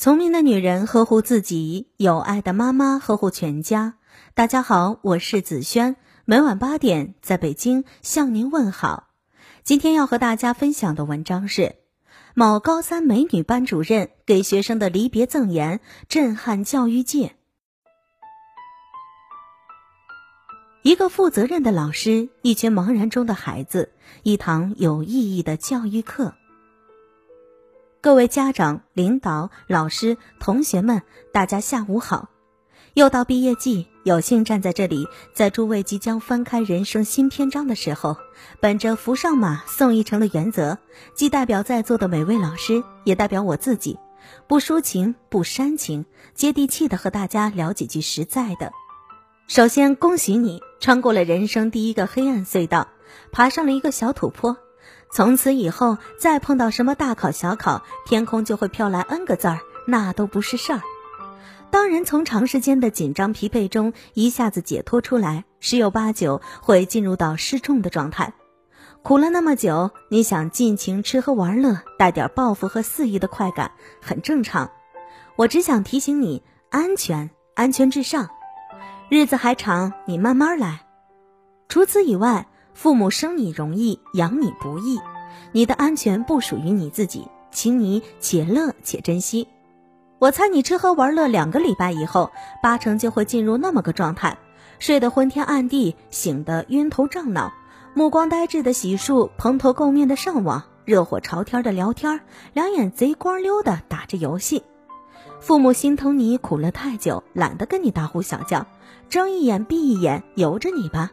聪明的女人呵护自己，有爱的妈妈呵护全家。大家好，我是子轩，每晚八点在北京向您问好。今天要和大家分享的文章是：某高三美女班主任给学生的离别赠言，震撼教育界。一个负责任的老师，一群茫然中的孩子，一堂有意义的教育课。各位家长、领导、老师、同学们，大家下午好！又到毕业季，有幸站在这里，在诸位即将翻开人生新篇章的时候，本着扶上马、送一程的原则，既代表在座的每位老师，也代表我自己，不抒情、不煽情，接地气的和大家聊几句实在的。首先，恭喜你穿过了人生第一个黑暗隧道，爬上了一个小土坡。从此以后，再碰到什么大考小考，天空就会飘来 N 个字儿，那都不是事儿。当人从长时间的紧张疲惫中一下子解脱出来，十有八九会进入到失重的状态。苦了那么久，你想尽情吃喝玩乐，带点报复和肆意的快感，很正常。我只想提醒你，安全，安全至上。日子还长，你慢慢来。除此以外。父母生你容易，养你不易，你的安全不属于你自己，请你且乐且珍惜。我猜你吃喝玩乐两个礼拜以后，八成就会进入那么个状态：睡得昏天暗地，醒得晕头胀脑，目光呆滞的洗漱，蓬头垢面的上网，热火朝天的聊天，两眼贼光溜的打着游戏。父母心疼你苦了太久，懒得跟你大呼小叫，睁一眼闭一眼，由着你吧。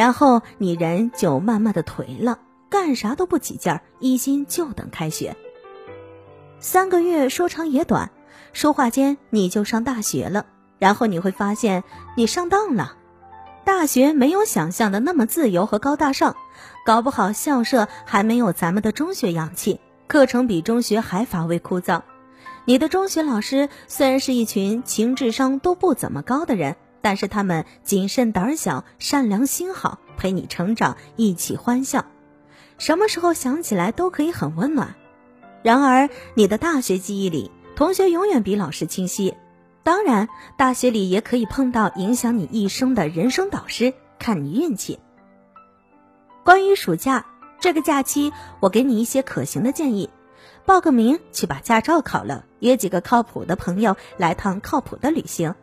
然后你人就慢慢的颓了，干啥都不起劲儿，一心就等开学。三个月说长也短，说话间你就上大学了。然后你会发现你上当了，大学没有想象的那么自由和高大上，搞不好校舍还没有咱们的中学洋气，课程比中学还乏味枯燥。你的中学老师虽然是一群情智商都不怎么高的人。但是他们谨慎胆小，善良心好，陪你成长，一起欢笑，什么时候想起来都可以很温暖。然而，你的大学记忆里，同学永远比老师清晰。当然，大学里也可以碰到影响你一生的人生导师，看你运气。关于暑假这个假期，我给你一些可行的建议：报个名去把驾照考了，约几个靠谱的朋友来趟靠谱的旅行。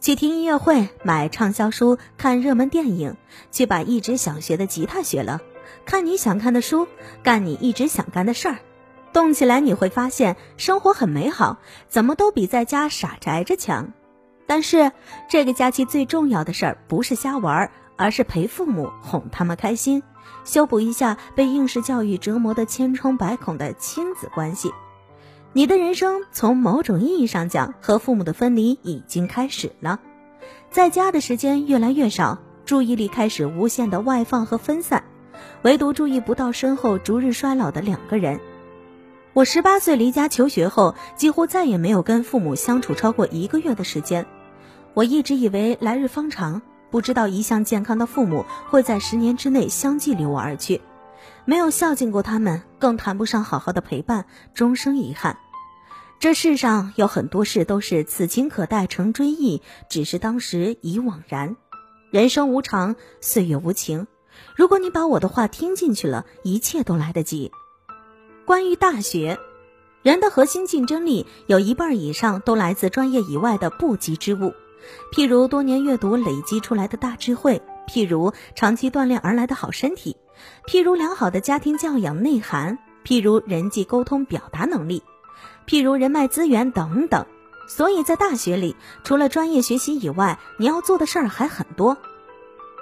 去听音乐会，买畅销书，看热门电影，去把一直想学的吉他学了，看你想看的书，干你一直想干的事儿，动起来你会发现生活很美好，怎么都比在家傻宅着强。但是这个假期最重要的事儿不是瞎玩，而是陪父母哄他们开心，修补一下被应试教育折磨的千疮百孔的亲子关系。你的人生从某种意义上讲，和父母的分离已经开始了，在家的时间越来越少，注意力开始无限的外放和分散，唯独注意不到身后逐日衰老的两个人。我十八岁离家求学后，几乎再也没有跟父母相处超过一个月的时间。我一直以为来日方长，不知道一向健康的父母会在十年之内相继离我而去，没有孝敬过他们，更谈不上好好的陪伴，终生遗憾。这世上有很多事都是此情可待成追忆，只是当时已惘然。人生无常，岁月无情。如果你把我的话听进去了，一切都来得及。关于大学，人的核心竞争力有一半以上都来自专业以外的不及之物，譬如多年阅读累积出来的大智慧，譬如长期锻炼而来的好身体，譬如良好的家庭教养内涵，譬如人际沟通表达能力。譬如人脉资源等等，所以在大学里，除了专业学习以外，你要做的事儿还很多。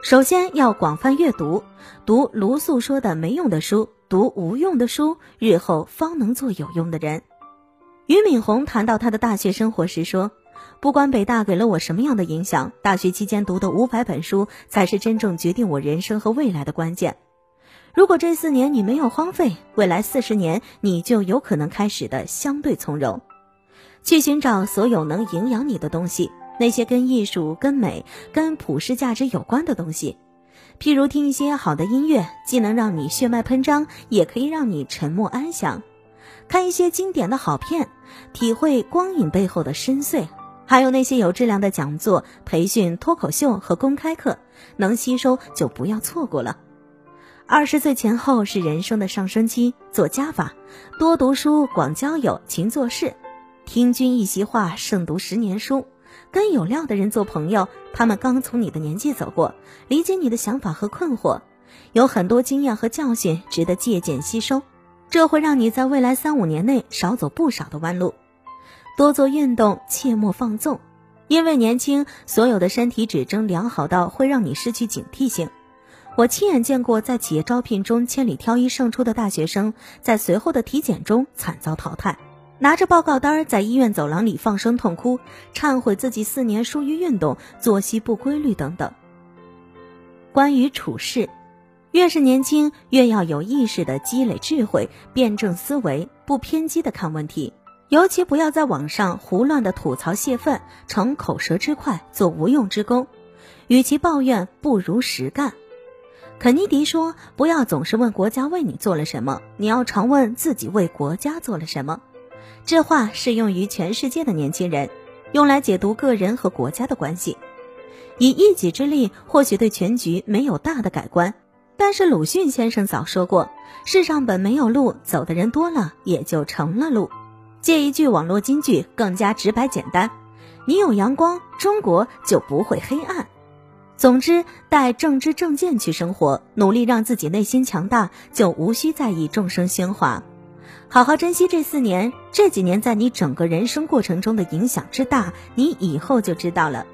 首先要广泛阅读，读卢素说的没用的书，读无用的书，日后方能做有用的人。俞敏洪谈到他的大学生活时说：“不管北大给了我什么样的影响，大学期间读的五百本书，才是真正决定我人生和未来的关键。”如果这四年你没有荒废，未来四十年你就有可能开始的相对从容。去寻找所有能营养你的东西，那些跟艺术、跟美、跟普世价值有关的东西。譬如听一些好的音乐，既能让你血脉喷张，也可以让你沉默安详。看一些经典的好片，体会光影背后的深邃。还有那些有质量的讲座、培训、脱口秀和公开课，能吸收就不要错过了。二十岁前后是人生的上升期，做加法，多读书，广交友，勤做事。听君一席话，胜读十年书。跟有料的人做朋友，他们刚从你的年纪走过，理解你的想法和困惑，有很多经验和教训值得借鉴吸收。这会让你在未来三五年内少走不少的弯路。多做运动，切莫放纵，因为年轻，所有的身体指征良好到会让你失去警惕性。我亲眼见过在企业招聘中千里挑一胜出的大学生，在随后的体检中惨遭淘汰，拿着报告单在医院走廊里放声痛哭，忏悔自己四年疏于运动、作息不规律等等。关于处事，越是年轻，越要有意识的积累智慧，辩证思维，不偏激的看问题。尤其不要在网上胡乱的吐槽泄愤，逞口舌之快，做无用之功。与其抱怨，不如实干。肯尼迪说：“不要总是问国家为你做了什么，你要常问自己为国家做了什么。”这话适用于全世界的年轻人，用来解读个人和国家的关系。以一己之力，或许对全局没有大的改观，但是鲁迅先生早说过：“世上本没有路，走的人多了，也就成了路。”借一句网络金句，更加直白简单：你有阳光，中国就不会黑暗。总之，带正知正见去生活，努力让自己内心强大，就无需在意众生喧哗。好好珍惜这四年，这几年在你整个人生过程中的影响之大，你以后就知道了。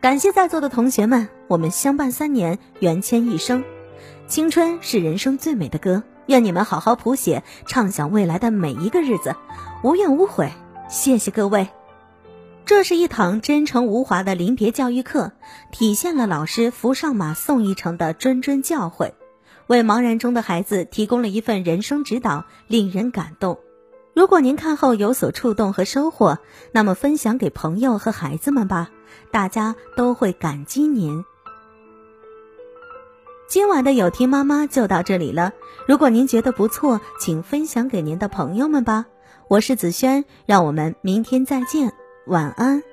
感谢在座的同学们，我们相伴三年，缘牵一生。青春是人生最美的歌，愿你们好好谱写，畅想未来的每一个日子。无怨无悔，谢谢各位。这是一堂真诚无华的临别教育课，体现了老师扶上马送一程的谆谆教诲，为茫然中的孩子提供了一份人生指导，令人感动。如果您看后有所触动和收获，那么分享给朋友和孩子们吧，大家都会感激您。今晚的有听妈妈就到这里了，如果您觉得不错，请分享给您的朋友们吧。我是子轩，让我们明天再见，晚安。